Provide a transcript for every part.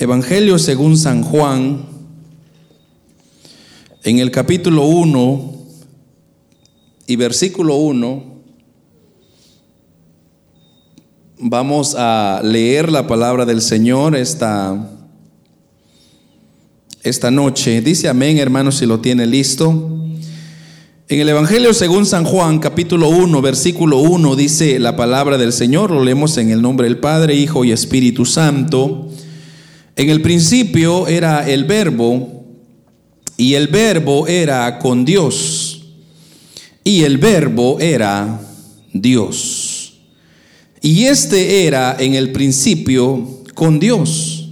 Evangelio según San Juan, en el capítulo 1 y versículo 1, vamos a leer la palabra del Señor esta, esta noche. Dice amén, hermanos, si lo tiene listo. En el Evangelio según San Juan, capítulo 1, versículo 1, dice la palabra del Señor, lo leemos en el nombre del Padre, Hijo y Espíritu Santo. En el principio era el verbo y el verbo era con Dios y el verbo era Dios. Y este era en el principio con Dios.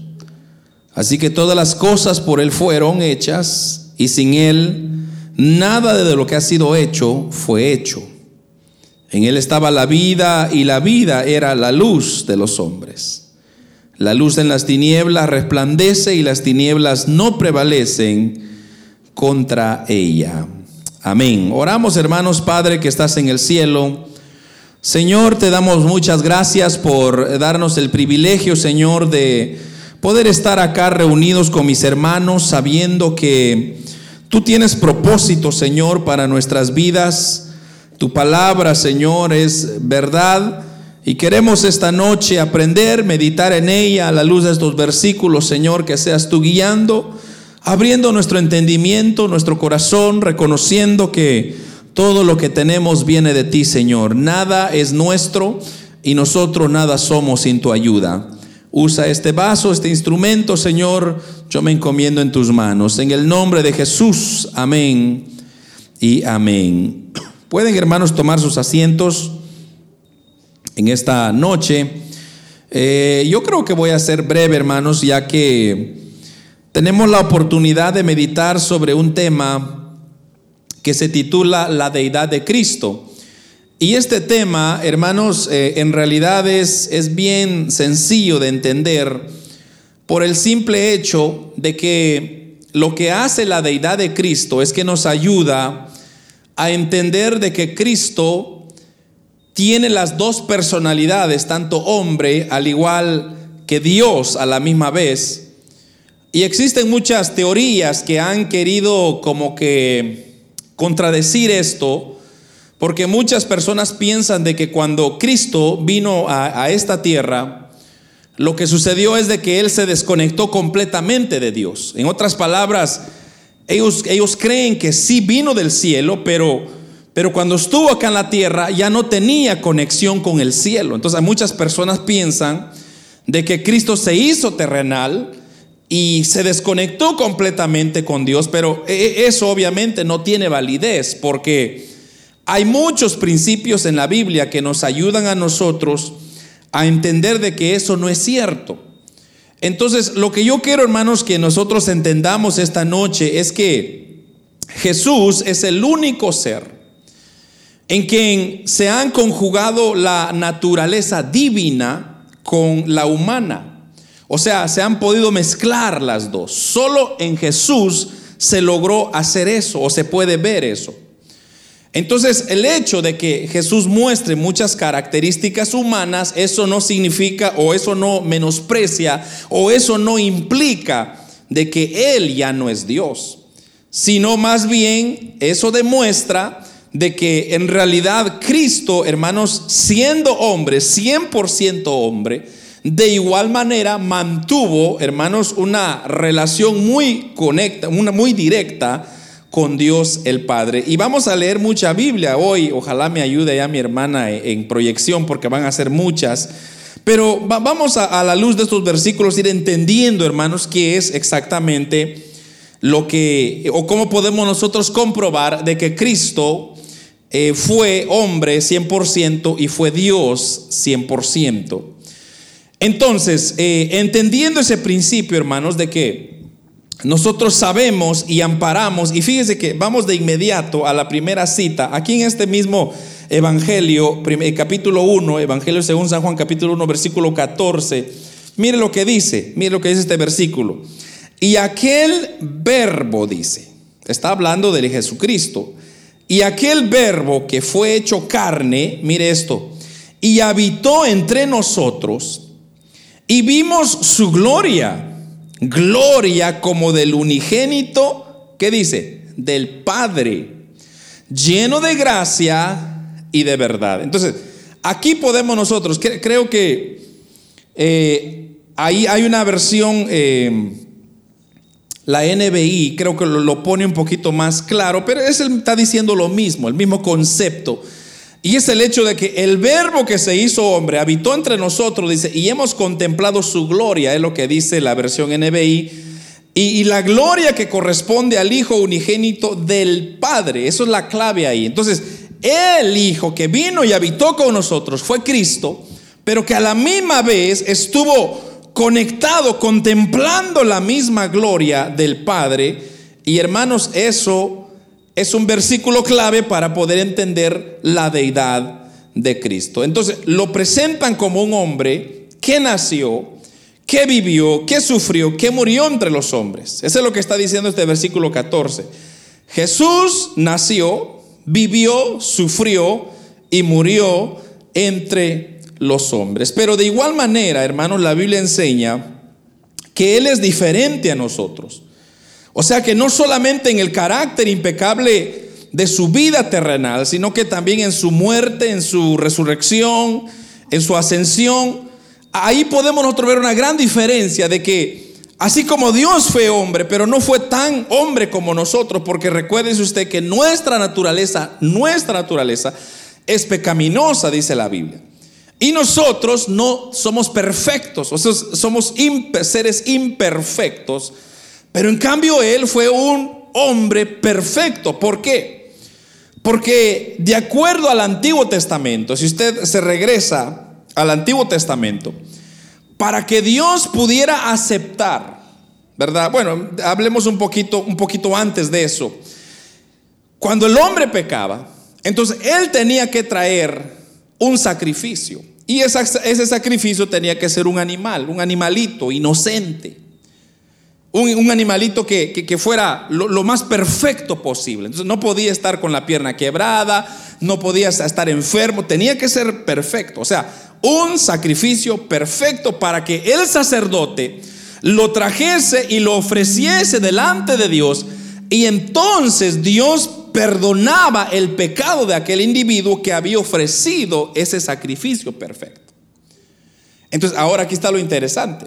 Así que todas las cosas por Él fueron hechas y sin Él nada de lo que ha sido hecho fue hecho. En Él estaba la vida y la vida era la luz de los hombres. La luz en las tinieblas resplandece y las tinieblas no prevalecen contra ella. Amén. Oramos hermanos, Padre que estás en el cielo. Señor, te damos muchas gracias por darnos el privilegio, Señor, de poder estar acá reunidos con mis hermanos, sabiendo que tú tienes propósito, Señor, para nuestras vidas. Tu palabra, Señor, es verdad y queremos esta noche aprender, meditar en ella a la luz de estos versículos, Señor, que seas tú guiando, abriendo nuestro entendimiento, nuestro corazón, reconociendo que todo lo que tenemos viene de ti, Señor. Nada es nuestro y nosotros nada somos sin tu ayuda. Usa este vaso, este instrumento, Señor. Yo me encomiendo en tus manos. En el nombre de Jesús. Amén y amén. Pueden, hermanos, tomar sus asientos en esta noche. Eh, yo creo que voy a ser breve, hermanos, ya que tenemos la oportunidad de meditar sobre un tema que se titula La deidad de Cristo. Y este tema, hermanos, eh, en realidad es, es bien sencillo de entender por el simple hecho de que lo que hace la deidad de Cristo es que nos ayuda a entender de que Cristo tiene las dos personalidades, tanto hombre al igual que Dios a la misma vez. Y existen muchas teorías que han querido como que contradecir esto, porque muchas personas piensan de que cuando Cristo vino a, esta tierra, lo que sucedió es de que Él se desconectó completamente de Dios. En otras palabras, ellos, ellos creen que sí vino del cielo, pero pero cuando estuvo acá en la tierra ya no tenía conexión con el cielo. Entonces muchas personas piensan de que Cristo se hizo terrenal y se desconectó completamente con Dios, pero e, e, eso obviamente no tiene validez porque hay muchos principios en la Biblia que nos ayudan a nosotros a entender de que eso no es cierto. Entonces, lo que yo quiero, hermanos, que nosotros entendamos esta noche es que Jesús es el único ser en quien se han conjugado la naturaleza divina con la humana. O sea, se han podido mezclar las dos. Solo en Jesús se logró hacer eso o se puede ver eso. Entonces, el hecho de que Jesús muestre muchas características humanas, eso no significa o eso no menosprecia o eso no implica de que Él ya no es Dios, sino más bien eso demuestra de que en realidad Cristo, hermanos, siendo hombre, 100% hombre, de igual manera mantuvo, hermanos, una relación muy conecta, una muy directa con Dios el Padre. Y vamos a leer mucha Biblia hoy, ojalá me ayude ya mi hermana en proyección porque van a ser muchas. Pero vamos a, la luz de estos versículos ir entendiendo, hermanos, qué es exactamente lo que, o cómo podemos nosotros comprobar de que Cristo eh, fue hombre 100% y fue Dios 100%. Entonces, eh, entendiendo ese principio, hermanos, de que nosotros sabemos y amparamos, y fíjese que vamos de inmediato a la primera cita, aquí en este mismo Evangelio, eh, capítulo 1, Evangelio según San Juan, capítulo 1, versículo 14, mire lo que dice, mire lo que dice este versículo. Y aquel verbo dice, está hablando de Jesucristo, y aquel verbo que fue hecho carne, mire esto, y habitó entre nosotros, y vimos su gloria, gloria como del unigénito, ¿qué dice? Del Padre, lleno de gracia y de verdad. Entonces, aquí podemos nosotros, creo que eh, ahí hay una versión, eh, la NBI, creo que lo, pone un poquito más claro, pero es está diciendo lo mismo, el mismo concepto. Y es el hecho de que el verbo que se hizo hombre habitó entre nosotros, dice, y hemos contemplado su gloria, es lo que dice la versión NBI, y, y, la gloria que corresponde al Hijo unigénito del Padre, eso es la clave ahí. Entonces, el Hijo que vino y habitó con nosotros fue Cristo, pero que a la misma vez estuvo conectado, contemplando la misma gloria del Padre. Y hermanos, eso es un versículo clave para poder entender la deidad de Cristo. Entonces, lo presentan como un hombre que nació, que vivió, que sufrió, que murió entre los hombres. Eso es lo que está diciendo este versículo 14. Jesús nació, vivió, sufrió y murió entre los hombres. Pero de igual manera, hermanos, la Biblia enseña que Él es diferente a nosotros. O sea que no solamente en el carácter impecable de su vida terrenal, sino que también en su muerte, en su resurrección, en su ascensión. Ahí podemos nosotros ver una gran diferencia de que así como Dios fue hombre, pero no fue tan hombre como nosotros, porque recuérdese usted que nuestra naturaleza, nuestra naturaleza es pecaminosa, dice la Biblia. Y nosotros no somos perfectos, o sea, somos seres imperfectos pero en cambio él fue un hombre perfecto. ¿Por qué? Porque de acuerdo al Antiguo Testamento, si usted se regresa al Antiguo Testamento, para que Dios pudiera aceptar, ¿verdad? Bueno, hablemos un poquito, un poquito antes de eso. Cuando el hombre pecaba, entonces él tenía que traer un sacrificio. Y ese sacrificio tenía que ser un animal, un animalito inocente. Un, animalito que, fuera lo, más perfecto posible. Entonces no podía estar con la pierna quebrada, no podía estar enfermo, tenía que ser perfecto. O sea, un sacrificio perfecto para que el sacerdote lo trajese y lo ofreciese delante de Dios. Y entonces Dios perdonaba el pecado de aquel individuo que había ofrecido ese sacrificio perfecto. Entonces ahora aquí está lo interesante.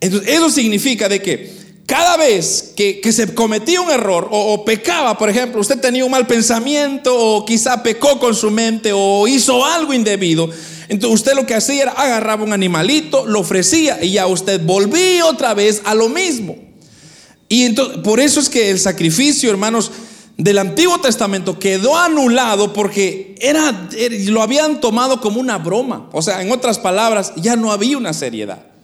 Entonces, eso significa de que cada vez que, se cometía un error o, pecaba, por ejemplo, usted tenía un mal pensamiento o quizá pecó con su mente o hizo algo indebido, entonces usted lo que hacía era agarraba un animalito, lo ofrecía y ya usted volvía otra vez a lo mismo. Y entonces, por eso es que el sacrificio, hermanos, del Antiguo Testamento quedó anulado porque era, lo habían tomado como una broma. O sea, en otras palabras, ya no había una seriedad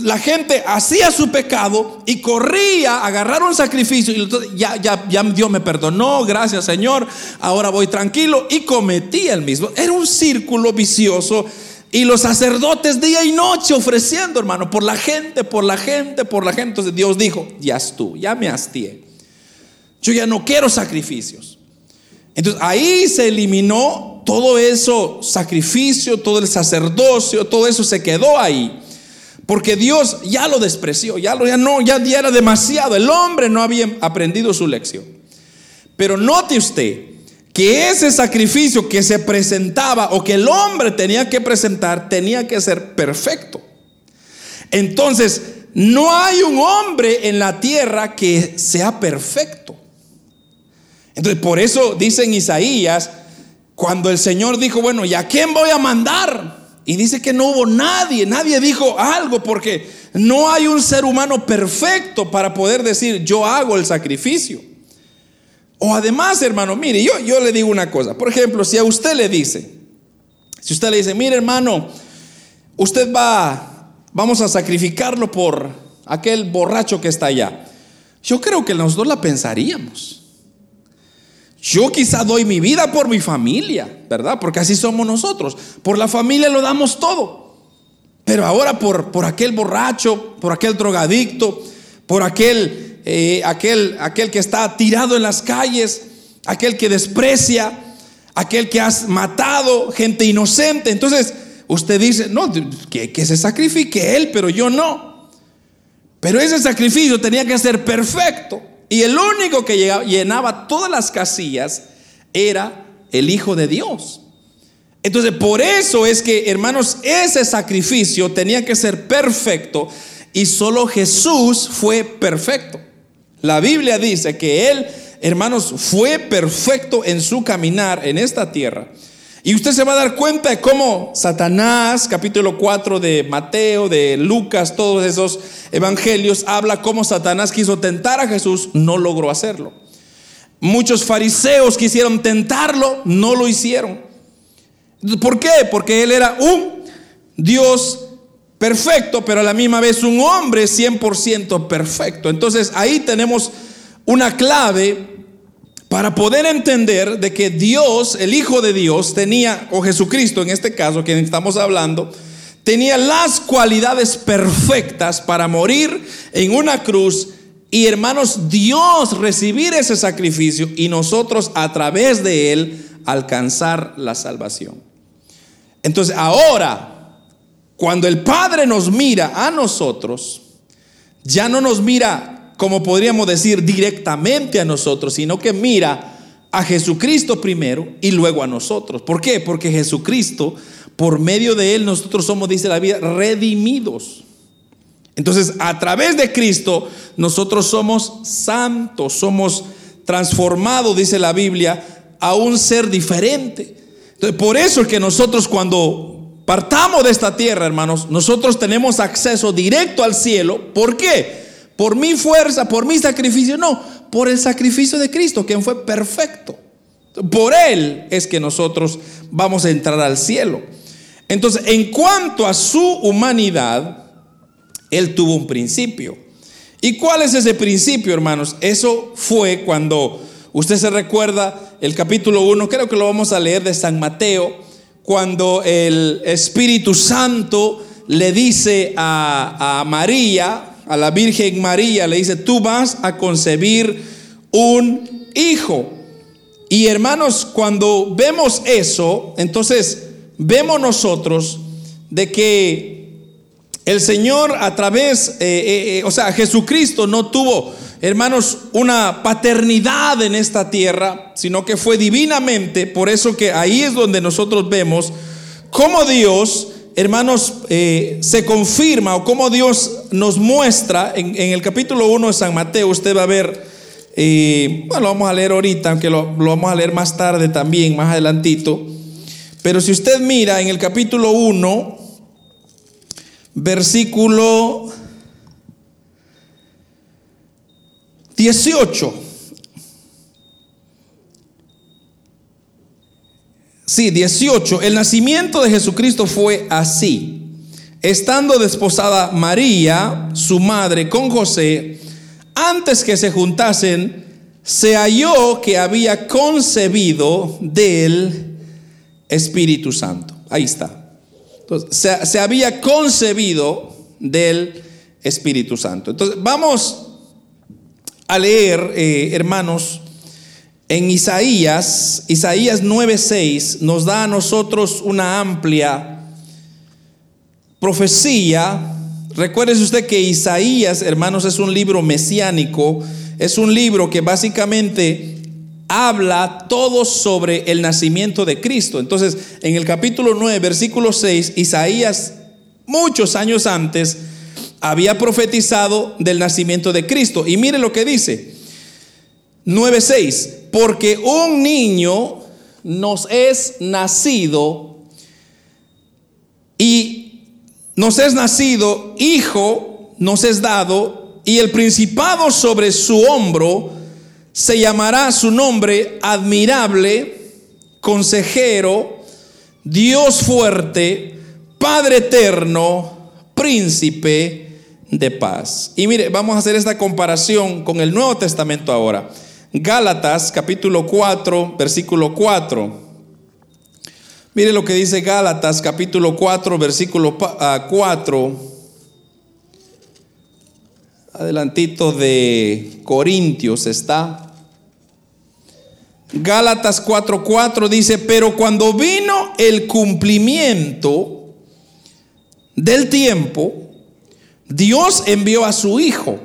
la gente hacía su pecado y corría a agarrar un sacrificio y ya, ya, ya Dios me perdonó, gracias Señor, ahora voy tranquilo y cometía el mismo. Era un círculo vicioso y los sacerdotes día y noche ofreciendo, hermano, por la gente, por la gente, por la gente. Entonces Dios dijo, ya estuvo, ya me hastié. Yo ya no quiero sacrificios. Entonces ahí se eliminó todo eso, sacrificio, todo el sacerdocio, todo eso se quedó ahí. Porque Dios ya lo despreció, ya, lo, ya no, ya, era demasiado. El hombre no había aprendido su lección. Pero note usted que ese sacrificio que se presentaba o que el hombre tenía que presentar tenía que ser perfecto. Entonces, no hay un hombre en la tierra que sea perfecto. Entonces, por eso dice en Isaías, cuando el Señor dijo, bueno, ¿y a quién voy a mandar? Y dice que no hubo nadie, nadie dijo algo porque no hay un ser humano perfecto para poder decir yo hago el sacrificio. O además, hermano, mire, yo, yo le digo una cosa. Por ejemplo, si a usted le dice, si usted le dice, mire hermano, usted va, vamos a sacrificarlo por aquel borracho que está allá. Yo creo que nosotros la pensaríamos. Yo quizá doy mi vida por mi familia, ¿verdad? Porque así somos nosotros. Por la familia lo damos todo. Pero ahora por, por aquel borracho, por aquel drogadicto, por aquel, eh, aquel, aquel que está tirado en las calles, aquel que desprecia, aquel que has matado, gente inocente. Entonces usted dice, no, que, que se sacrifique él, pero yo no. Pero ese sacrificio tenía que ser perfecto. Y el único que llenaba todas las casillas era el Hijo de Dios. Entonces, por eso es que, hermanos, ese sacrificio tenía que ser perfecto y solo Jesús fue perfecto. La Biblia dice que Él, hermanos, fue perfecto en su caminar en esta tierra. Y usted se va a dar cuenta de cómo Satanás, capítulo 4 de Mateo, de Lucas, todos esos evangelios, habla cómo Satanás quiso tentar a Jesús, no logró hacerlo. Muchos fariseos quisieron tentarlo, no lo hicieron. ¿Por qué? Porque él era un Dios perfecto, pero a la misma vez un hombre 100% perfecto. Entonces ahí tenemos una clave para poder entender de que Dios, el Hijo de Dios, tenía, o Jesucristo en este caso, quien estamos hablando, tenía las cualidades perfectas para morir en una cruz y hermanos, Dios recibir ese sacrificio y nosotros a través de él alcanzar la salvación. Entonces ahora, cuando el Padre nos mira a nosotros, ya no nos mira como podríamos decir, directamente a nosotros, sino que mira a Jesucristo primero y luego a nosotros. ¿Por qué? Porque Jesucristo, por medio de Él, nosotros somos, dice la vida, redimidos. Entonces, a través de Cristo, nosotros somos santos, somos transformados, dice la Biblia, a un ser diferente. Entonces, por eso es que nosotros cuando partamos de esta tierra, hermanos, nosotros tenemos acceso directo al cielo. ¿Por qué? Por mi fuerza, por mi sacrificio, no, por el sacrificio de Cristo, quien fue perfecto. Por Él es que nosotros vamos a entrar al cielo. Entonces, en cuanto a su humanidad, Él tuvo un principio. ¿Y cuál es ese principio, hermanos? Eso fue cuando usted se recuerda el capítulo 1, creo que lo vamos a leer de San Mateo, cuando el Espíritu Santo le dice a, a María, a la Virgen María, le dice, tú vas a concebir un hijo. Y hermanos, cuando vemos eso, entonces vemos nosotros de que el Señor a través, eh, eh, eh, o sea, Jesucristo no tuvo, hermanos, una paternidad en esta tierra, sino que fue divinamente, por eso que ahí es donde nosotros vemos cómo Dios hermanos, eh, se confirma o como Dios nos muestra en, el capítulo 1 de San Mateo, usted va a ver, eh, bueno, lo vamos a leer ahorita, aunque lo, lo, vamos a leer más tarde también, más adelantito. Pero si usted mira en el capítulo 1, versículo 18. Sí, 18. El nacimiento de Jesucristo fue así. Estando desposada María, su madre, con José, antes que se juntasen, se halló que había concebido del Espíritu Santo. Ahí está. Entonces, se, había concebido del Espíritu Santo. Entonces, vamos a leer, eh, hermanos, en Isaías, Isaías 9:6 nos da a nosotros una amplia profecía. Recuérdese usted que Isaías, hermanos, es un libro mesiánico, es un libro que básicamente habla todo sobre el nacimiento de Cristo. Entonces, en el capítulo 9, versículo 6, Isaías, muchos años antes, había profetizado del nacimiento de Cristo. Y mire lo que dice. 9:6 porque un niño nos es nacido y nos es nacido, hijo nos es dado, y el principado sobre su hombro se llamará su nombre admirable, consejero, Dios fuerte, Padre eterno, príncipe de paz. Y mire, vamos a hacer esta comparación con el Nuevo Testamento ahora. Gálatas capítulo 4, versículo 4. Mire lo que dice Gálatas capítulo 4, versículo 4. Adelantito de Corintios está. Gálatas 4:4 dice, pero cuando vino el cumplimiento del tiempo, Dios envió a su Hijo,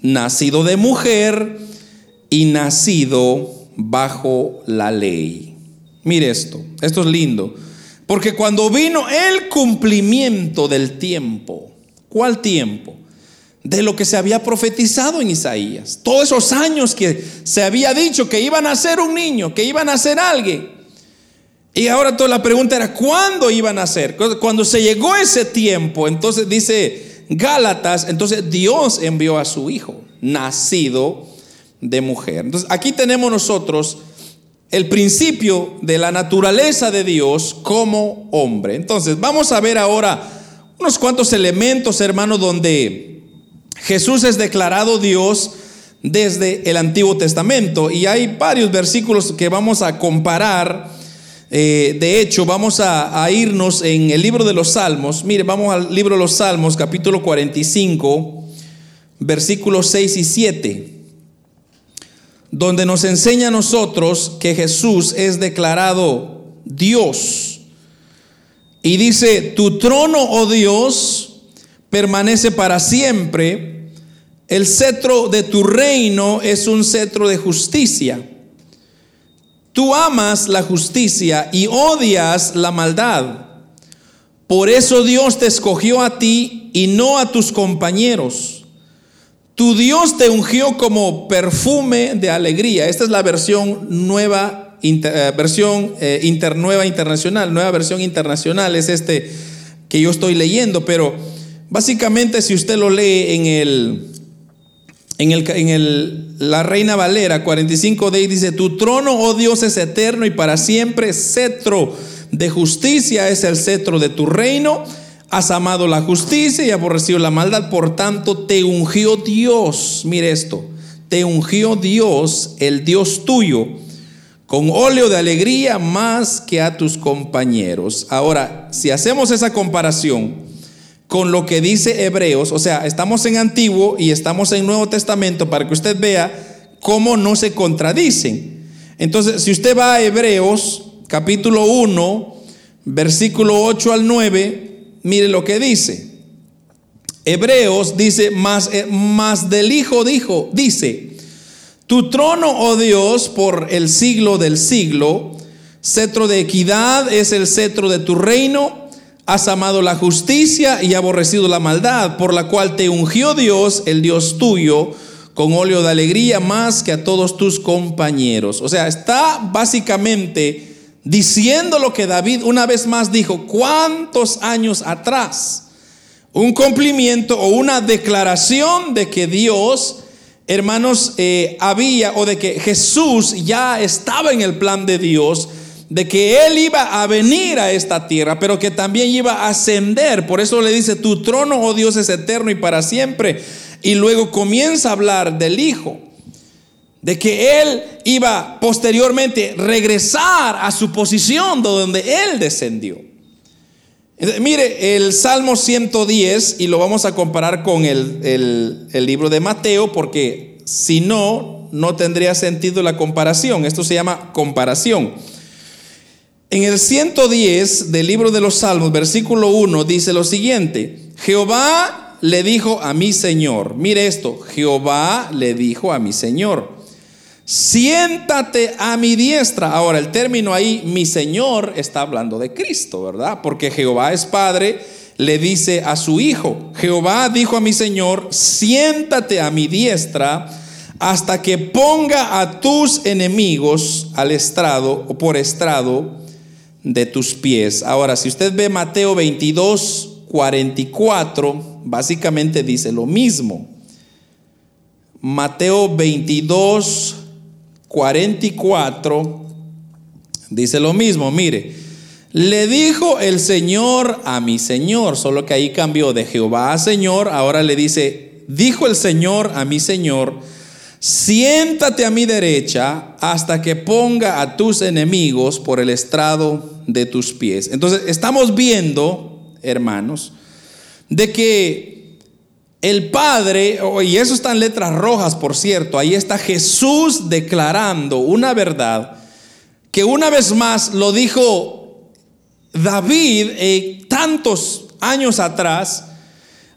nacido de mujer y nacido bajo la ley. Mire esto, esto es lindo. Porque cuando vino el cumplimiento del tiempo, ¿cuál tiempo? De lo que se había profetizado en Isaías. Todos esos años que se había dicho que iban a ser un niño, que iban a ser alguien. Y ahora toda la pregunta era, ¿cuándo iban a ser? Cuando se llegó ese tiempo, entonces dice Gálatas, entonces Dios envió a su Hijo, nacido de mujer. Entonces aquí tenemos nosotros el principio de la naturaleza de Dios como hombre. Entonces, vamos a ver ahora unos cuantos elementos, hermanos, donde Jesús es declarado Dios desde el Antiguo Testamento. Y hay varios versículos que vamos a comparar. Eh, de hecho, vamos a, a, irnos en el libro de los Salmos. Mire, vamos al libro de los Salmos, capítulo 45, versículos 6 y 7 donde nos enseña a nosotros que Jesús es declarado Dios. Y dice, tu trono, oh Dios, permanece para siempre. El cetro de tu reino es un cetro de justicia. Tú amas la justicia y odias la maldad. Por eso Dios te escogió a ti y no a tus compañeros. Tu Dios te ungió como perfume de alegría. Esta es la versión nueva, eh, versión eh, inter, nueva internacional. Nueva versión internacional es este que yo estoy leyendo, pero básicamente si usted lo lee en el, en el, la Reina Valera 45 de dice, tu trono, oh Dios, es eterno y para siempre, cetro de justicia es el cetro de tu reino Has amado la justicia y aborrecido la maldad, por tanto te ungió Dios. Mire esto, te ungió Dios, el Dios tuyo, con óleo de alegría más que a tus compañeros. Ahora, si hacemos esa comparación con lo que dice Hebreos, o sea, estamos en Antiguo y estamos en Nuevo Testamento para que usted vea cómo no se contradicen. Entonces, si usted va a Hebreos capítulo 1, versículo 8 al 9, Mire lo que dice. Hebreos dice, más, eh, más del Hijo dijo, dice, tu trono, oh Dios, por el siglo del siglo, cetro de equidad es el cetro de tu reino, has amado la justicia y aborrecido la maldad, por la cual te ungió Dios, el Dios tuyo, con óleo de alegría más que a todos tus compañeros. O sea, está básicamente diciendo lo que David una vez más dijo, ¿cuántos años atrás? Un cumplimiento o una declaración de que Dios, hermanos, eh, había o de que Jesús ya estaba en el plan de Dios, de que Él iba a venir a esta tierra, pero que también iba a ascender. Por eso le dice, tu trono, oh Dios, es eterno y para siempre. Y luego comienza a hablar del Hijo de que él iba posteriormente regresar a su posición de donde él descendió. Mire, el Salmo 110, y lo vamos a comparar con el, el libro de Mateo, porque si no, no tendría sentido la comparación. Esto se llama comparación. En el 110 del libro de los Salmos, versículo 1, dice lo siguiente, Jehová le dijo a mi Señor, mire esto, Jehová le dijo a mi Señor, siéntate a mi diestra. Ahora, el término ahí, mi Señor, está hablando de Cristo, ¿verdad? Porque Jehová es Padre, le dice a su Hijo, Jehová dijo a mi Señor, siéntate a mi diestra hasta que ponga a tus enemigos al estrado o por estrado de tus pies. Ahora, si usted ve Mateo 22, 44, básicamente dice lo mismo. Mateo 22, 44 dice lo mismo, mire, le dijo el Señor a mi Señor, solo que ahí cambió de Jehová a Señor, ahora le dice, dijo el Señor a mi Señor, siéntate a mi derecha hasta que ponga a tus enemigos por el estrado de tus pies. Entonces, estamos viendo, hermanos, de que el Padre, y eso está en letras rojas, por cierto, ahí está Jesús declarando una verdad que una vez más lo dijo David eh, tantos años atrás,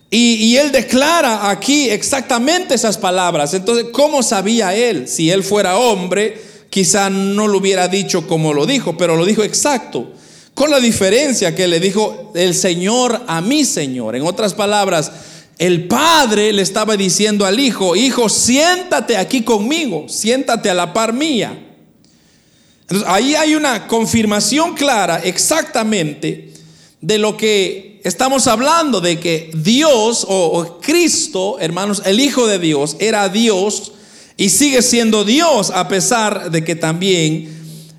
Y, él declara aquí exactamente esas palabras. Entonces, ¿cómo sabía él? Si él fuera hombre, quizá no lo hubiera dicho como lo dijo, pero lo dijo exacto. Con la diferencia que le dijo el Señor a mi Señor. En otras palabras, el padre le estaba diciendo al hijo, hijo, siéntate aquí conmigo, siéntate a la par mía. Entonces, ahí hay una confirmación clara exactamente de lo que estamos hablando, de que Dios o, Cristo, hermanos, el Hijo de Dios, era Dios y sigue siendo Dios a pesar de que también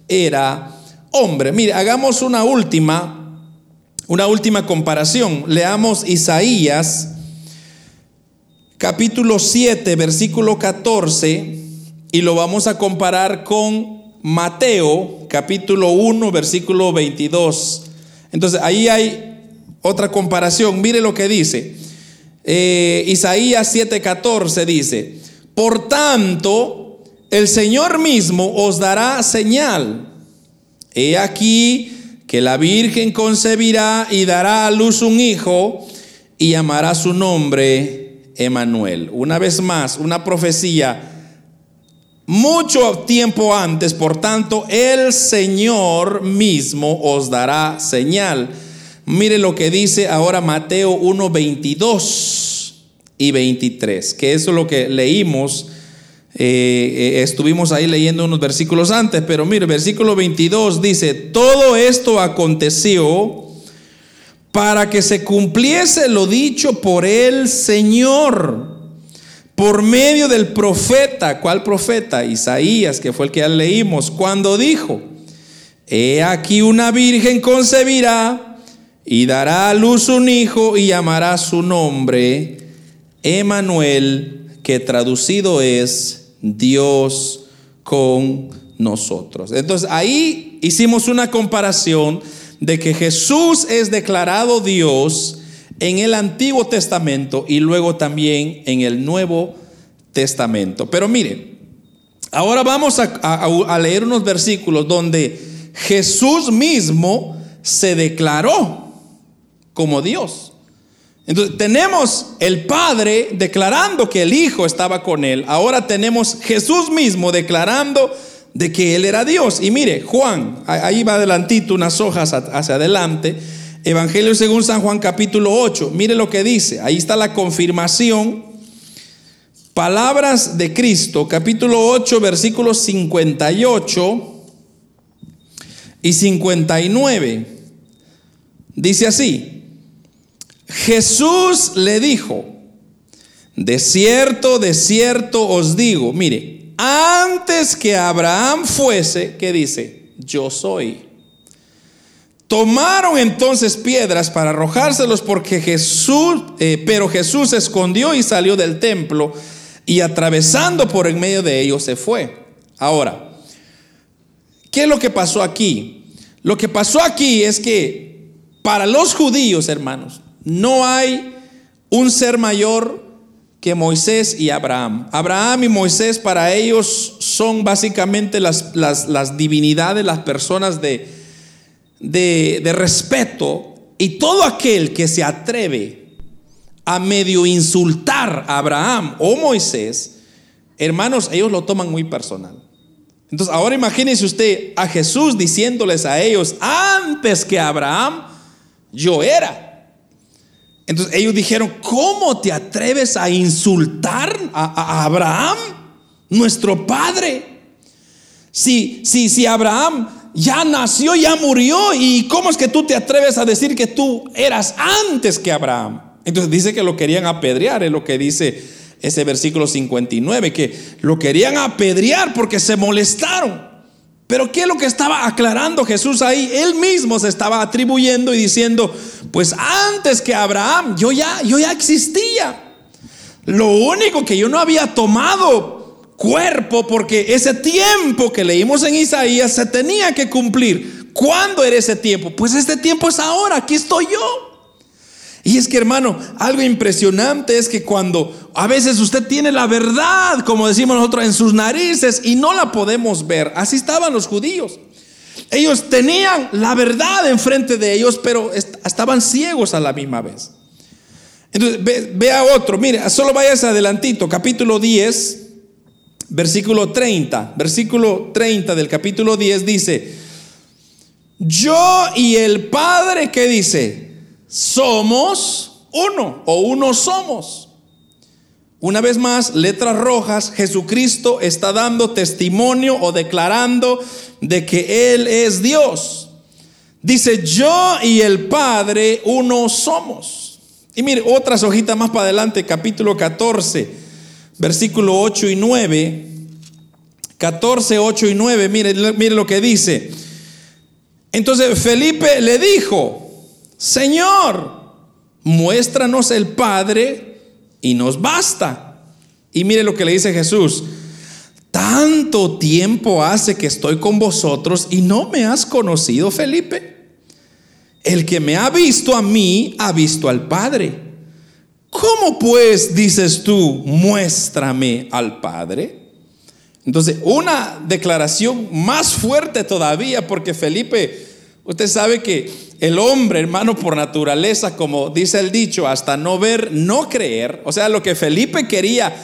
era hombre. Mire, hagamos una última, una última comparación. Leamos Isaías capítulo 7, versículo 14, y lo vamos a comparar con Mateo capítulo 1, versículo 22. Entonces ahí hay otra comparación. Mire lo que dice. Eh, Isaías 7:14 dice, por tanto, el Señor mismo os dará señal. He aquí que la Virgen concebirá y dará a luz un hijo y llamará su nombre Emanuel. Una vez más, una profecía mucho tiempo antes, por tanto, el Señor mismo os dará señal. Mire lo que dice ahora Mateo 1, 22 y 23, que eso es lo que leímos. Eh, eh, estuvimos ahí leyendo unos versículos antes, pero mire, versículo 22 dice, todo esto aconteció para que se cumpliese lo dicho por el Señor por medio del profeta, ¿cuál profeta? Isaías, que fue el que ya leímos, cuando dijo, he aquí una virgen concebirá y dará a luz un hijo y llamará su nombre Emanuel, que traducido es Dios con nosotros. Entonces ahí hicimos una comparación de que Jesús es declarado Dios en el Antiguo Testamento y luego también en el Nuevo Testamento. Pero mire, ahora vamos a, leer unos versículos donde Jesús mismo se declaró como Dios. Entonces tenemos el Padre declarando que el Hijo estaba con él. Ahora tenemos Jesús mismo declarando de que Él era Dios. Y mire, Juan, ahí va adelantito unas hojas hacia adelante. Evangelio según San Juan capítulo 8. Mire lo que dice. Ahí está la confirmación. Palabras de Cristo, capítulo 8, versículos 58 y 59. Dice así. Jesús le dijo, de cierto, de cierto os digo, mire, antes que Abraham fuese, ¿qué dice? Yo soy. Tomaron entonces piedras para arrojárselos porque Jesús, eh, pero Jesús se escondió y salió del templo y atravesando por en medio de ellos se fue. Ahora, ¿qué es lo que pasó aquí? Lo que pasó aquí es que para los judíos, hermanos, no hay un ser mayor que Moisés y Abraham. Abraham y Moisés para ellos son básicamente las, divinidades, las personas de, de, respeto y todo aquel que se atreve a medio insultar a Abraham o Moisés, hermanos, ellos lo toman muy personal. Entonces, ahora imagínense usted a Jesús diciéndoles a ellos, antes que Abraham, yo era. Entonces ellos dijeron, ¿cómo te atreves a insultar a, Abraham, nuestro padre? Si, si, si Abraham ya nació, ya murió. ¿Y cómo es que tú te atreves a decir que tú eras antes que Abraham? Entonces dice que lo querían apedrear, es lo que dice ese versículo 59, que lo querían apedrear porque se molestaron. Pero ¿qué es lo que estaba aclarando Jesús ahí? Él mismo se estaba atribuyendo y diciendo, pues antes que Abraham, yo ya, yo ya existía. Lo único que yo no había tomado cuerpo porque ese tiempo que leímos en Isaías se tenía que cumplir. ¿Cuándo era ese tiempo? Pues este tiempo es ahora, aquí estoy yo. Y es que hermano, algo impresionante es que cuando a veces usted tiene la verdad, como decimos nosotros, en sus narices y no la podemos ver. Así estaban los judíos. Ellos tenían la verdad enfrente de ellos, pero estaban ciegos a la misma vez. Entonces, vea otro, mire, solo vayas adelantito, capítulo 10, versículo 30, versículo 30 del capítulo 10 dice, yo y el Padre, ¿qué dice? Somos uno o uno somos. Una vez más, letras rojas, Jesucristo está dando testimonio o declarando de que Él es Dios. Dice, yo y el Padre uno somos. Y mire, otras hojitas más para adelante, capítulo 14, versículo 8 y 9. 14, 8 y 9, mire, mire lo que dice. Entonces Felipe le dijo, Señor, muéstranos el Padre y nos basta. Y mire lo que le dice Jesús. Tanto tiempo hace que estoy con vosotros y no me has conocido, Felipe. El que me ha visto a mí, ha visto al Padre. ¿Cómo pues dices tú, muéstrame al Padre? Entonces, una declaración más fuerte todavía, porque Felipe, usted sabe que el hombre, hermano, por naturaleza, como dice el dicho, hasta no ver, no creer. O sea, lo que Felipe quería,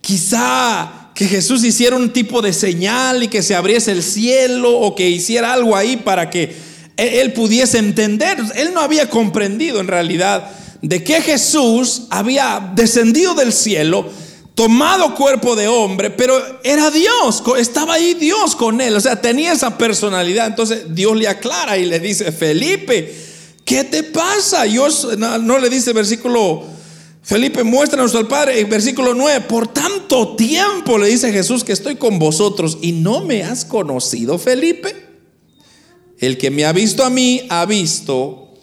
quizá que Jesús hiciera un tipo de señal y que se abriese el cielo o que hiciera algo ahí para que él pudiese entender. Él no había comprendido en realidad de que Jesús había descendido del cielo tomado cuerpo de hombre, pero era Dios, estaba ahí Dios con él, o sea, tenía esa personalidad. Entonces Dios le aclara y le dice, Felipe, ¿qué te pasa? Yo no, le dice versículo, Felipe, muéstranos al Padre, en versículo 9, por tanto tiempo le dice Jesús que estoy con vosotros y no me has conocido, Felipe. El que me ha visto a mí, ha visto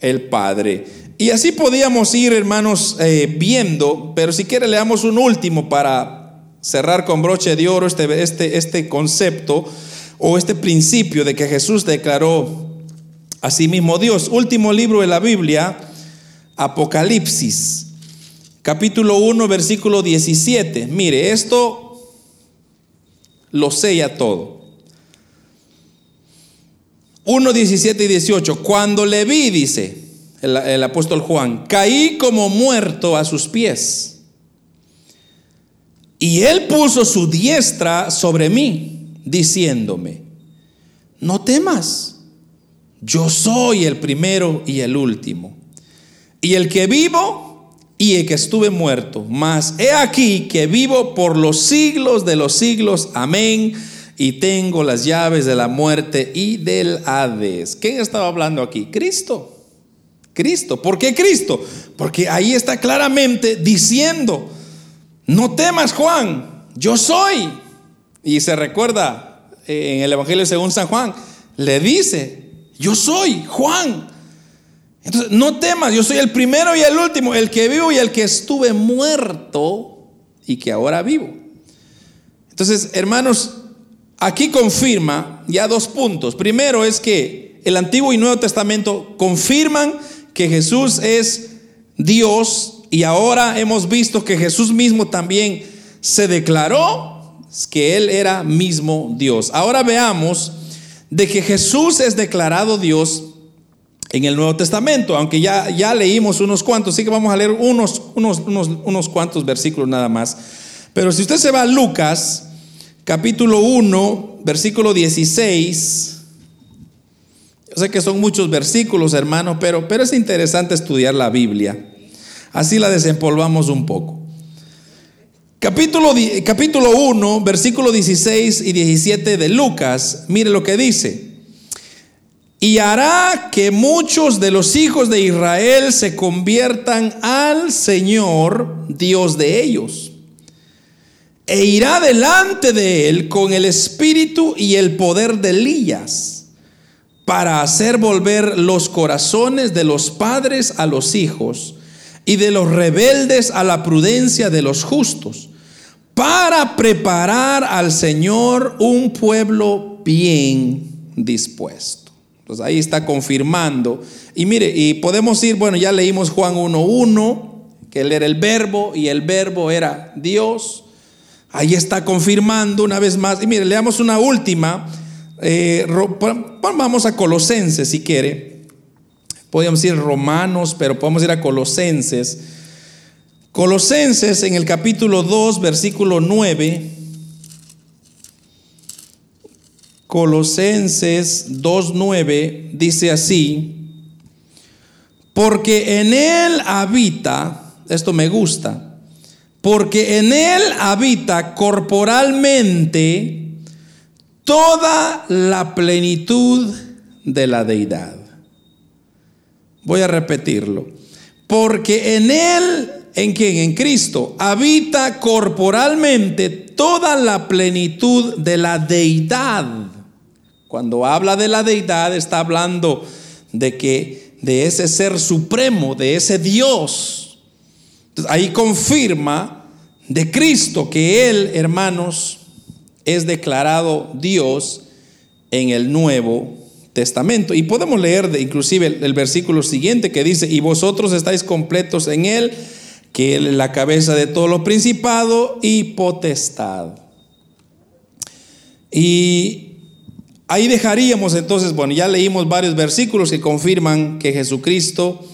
el Padre. Y así podíamos ir, hermanos, eh, viendo, pero si quiere leamos un último para cerrar con broche de oro este, este, este concepto o este principio de que Jesús declaró a sí mismo Dios. Último libro de la Biblia, Apocalipsis, capítulo 1, versículo 17. Mire, esto lo sella todo. 1, 17 y 18. Cuando le vi, dice, el, apóstol Juan, caí como muerto a sus pies. Y él puso su diestra sobre mí, diciéndome, no temas, yo soy el primero y el último, y el que vivo y el que estuve muerto, mas he aquí que vivo por los siglos de los siglos, amén, y tengo las llaves de la muerte y del Hades. ¿Quién estaba hablando aquí? Cristo. Cristo. ¿Por qué Cristo? Porque ahí está claramente diciendo, no temas Juan, yo soy. Y se recuerda eh, en el Evangelio según San Juan, le dice, yo soy Juan. Entonces, no temas, yo soy el primero y el último, el que vivo y el que estuve muerto y que ahora vivo. Entonces, hermanos, aquí confirma ya dos puntos. Primero es que el Antiguo y Nuevo Testamento confirman que Jesús es Dios y ahora hemos visto que Jesús mismo también se declaró que Él era mismo Dios. Ahora veamos de que Jesús es declarado Dios en el Nuevo Testamento, aunque ya, ya leímos unos cuantos, así que vamos a leer unos, unos, unos, unos cuantos versículos nada más. Pero si usted se va a Lucas, capítulo 1, versículo 16, sé que son muchos versículos, hermano, pero, pero es interesante estudiar la Biblia. Así la desempolvamos un poco. Capítulo, capítulo 1, versículo 16 y 17 de Lucas, mire lo que dice. Y hará que muchos de los hijos de Israel se conviertan al Señor, Dios de ellos. E irá delante de él con el espíritu y el poder de Elías para hacer volver los corazones de los padres a los hijos y de los rebeldes a la prudencia de los justos, para preparar al Señor un pueblo bien dispuesto. Entonces ahí está confirmando. Y mire, y podemos ir, bueno, ya leímos Juan 1.1, que él era el verbo y el verbo era Dios. Ahí está confirmando una vez más. Y mire, leamos una última eh, vamos a Colosenses si quiere, podríamos decir Romanos, pero podemos ir a Colosenses. Colosenses en el capítulo 2, versículo 9. Colosenses 2.9 dice así, porque en él habita, esto me gusta, porque en él habita corporalmente toda la plenitud de la deidad. Voy a repetirlo. Porque en Él, ¿en quién? En Cristo, habita corporalmente toda la plenitud de la deidad. Cuando habla de la deidad está hablando de que de ese ser supremo, de ese Dios. ahí confirma de Cristo que Él, hermanos, es declarado Dios en el Nuevo Testamento. Y podemos leer de, inclusive el, versículo siguiente que dice, y vosotros estáis completos en Él, que Él es la cabeza de todo lo principado y potestad. Y ahí dejaríamos entonces, bueno, ya leímos varios versículos que confirman que Jesucristo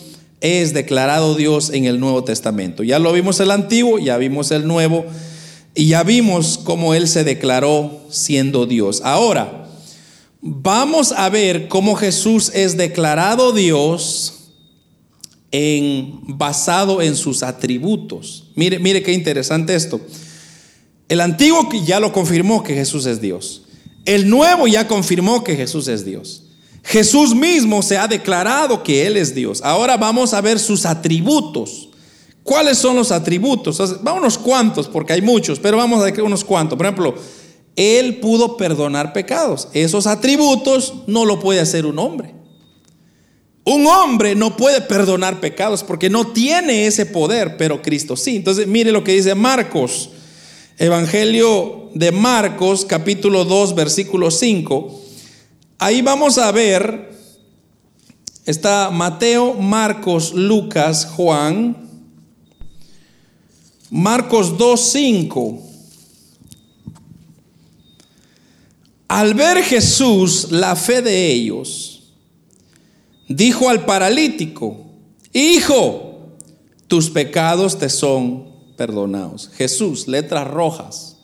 es declarado Dios en el Nuevo Testamento. Ya lo vimos el Antiguo, ya vimos el Nuevo y ya vimos cómo Él se declaró siendo Dios. Ahora, Vamos a ver cómo Jesús es declarado Dios en, basado en sus atributos. Mire, mire qué interesante esto. El antiguo ya lo confirmó que Jesús es Dios. El nuevo ya confirmó que Jesús es Dios. Jesús mismo se ha declarado que Él es Dios. Ahora vamos a ver sus atributos. ¿Cuáles son los atributos? Vamos unos cuantos, porque hay muchos, pero vamos a ver unos cuantos. Por ejemplo, él pudo perdonar pecados. Esos atributos no lo puede hacer un hombre. Un hombre no puede perdonar pecados porque no tiene ese poder, pero Cristo sí. Entonces, mire lo que dice Marcos, Evangelio de Marcos, capítulo 2, versículo 5. Ahí vamos a ver, está Mateo, Marcos, Lucas, Juan. Marcos 2, 5. Al ver Jesús la fe de ellos, dijo al paralítico, Hijo, tus pecados te son perdonados. Jesús, letras rojas.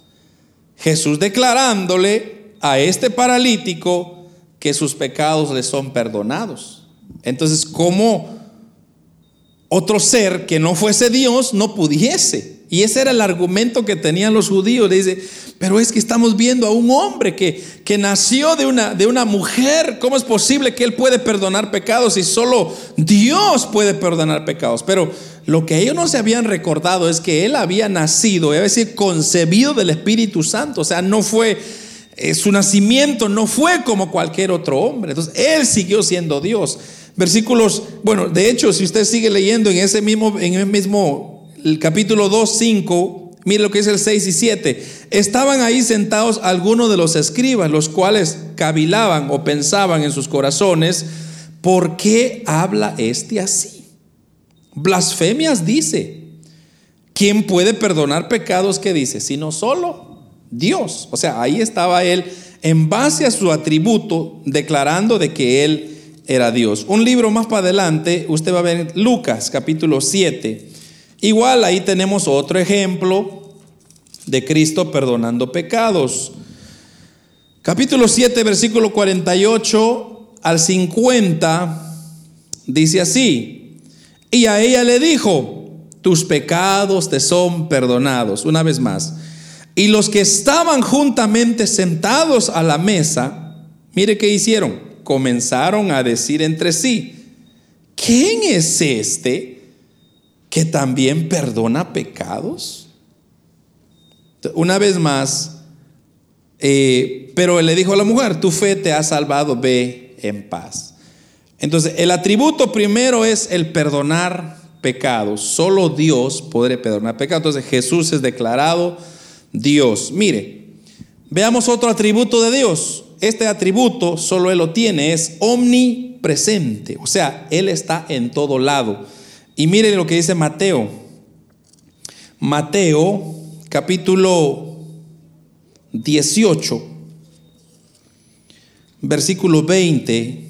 Jesús declarándole a este paralítico que sus pecados le son perdonados. Entonces, ¿cómo otro ser que no fuese Dios no pudiese? Y ese era el argumento que tenían los judíos. Le dice, pero es que estamos viendo a un hombre que, que nació de una, de una mujer. ¿Cómo es posible que él puede perdonar pecados y solo Dios puede perdonar pecados? Pero lo que ellos no se habían recordado es que él había nacido, es decir, concebido del Espíritu Santo. O sea, no fue, eh, su nacimiento no fue como cualquier otro hombre. Entonces, él siguió siendo Dios. Versículos, bueno, de hecho, si usted sigue leyendo en ese mismo, en el mismo el capítulo 2, 5, mire lo que dice el 6 y 7. Estaban ahí sentados algunos de los escribas, los cuales cavilaban o pensaban en sus corazones, ¿por qué habla este así? Blasfemias dice. ¿Quién puede perdonar pecados que dice? Sino solo Dios. O sea, ahí estaba él en base a su atributo declarando de que él era Dios. Un libro más para adelante, usted va a ver Lucas capítulo 7. Igual ahí tenemos otro ejemplo de Cristo perdonando pecados. Capítulo 7, versículo 48 al 50 dice así, y a ella le dijo, tus pecados te son perdonados. Una vez más. Y los que estaban juntamente sentados a la mesa, mire qué hicieron, comenzaron a decir entre sí, ¿quién es este? Que también perdona pecados. Una vez más, eh, pero él le dijo a la mujer, tu fe te ha salvado, ve en paz. Entonces, el atributo primero es el perdonar pecados. Solo Dios puede perdonar pecados. Entonces, Jesús es declarado Dios. Mire, veamos otro atributo de Dios. Este atributo solo Él lo tiene, es omnipresente. O sea, Él está en todo lado. Y mire lo que dice Mateo. Mateo capítulo 18, versículo 20.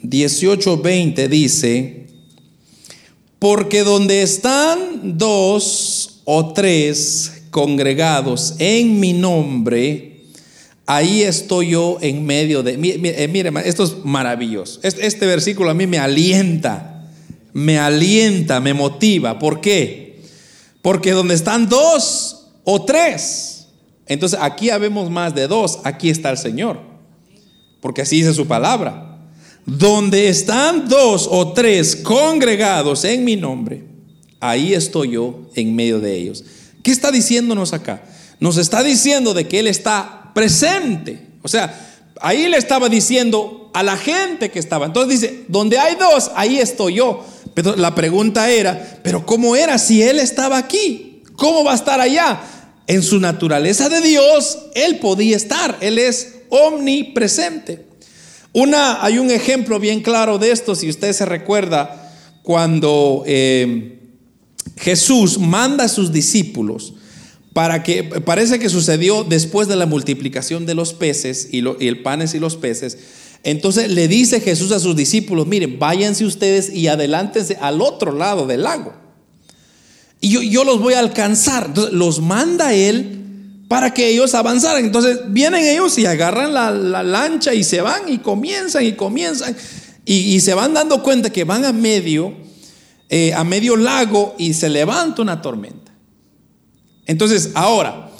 18:20 dice, porque donde están dos o tres congregados en mi nombre, ahí estoy yo en medio de... Mire, mire esto es maravilloso. Este, este versículo a mí me alienta, me alienta, me motiva. ¿Por qué? Porque donde están dos o tres, entonces aquí habemos más de dos, aquí está el Señor. Porque así dice su palabra. Donde están dos o tres congregados en mi nombre, ahí estoy yo en medio de ellos. ¿Qué está diciéndonos acá? Nos está diciendo de que Él está presente. O sea, ahí le estaba diciendo a la gente que estaba. Entonces dice, donde hay dos, ahí estoy yo. Pero la pregunta era, pero ¿cómo era si Él estaba aquí? ¿Cómo va a estar allá? En su naturaleza de Dios, Él podía estar. Él es omnipresente. Una, hay un ejemplo bien claro de esto, si usted se recuerda, cuando eh, Jesús manda a sus discípulos para que, parece que sucedió después de la multiplicación de los peces y, el panes y los peces. Entonces le dice Jesús a sus discípulos, miren, váyanse ustedes y adelántense al otro lado del lago. Y yo, los voy a alcanzar. Entonces los manda él para que ellos avanzaran. Entonces vienen ellos y agarran la, lancha y se van y comienzan y comienzan y, se van dando cuenta que van a medio, eh, a medio lago y se levanta una tormenta. Entonces, ahora,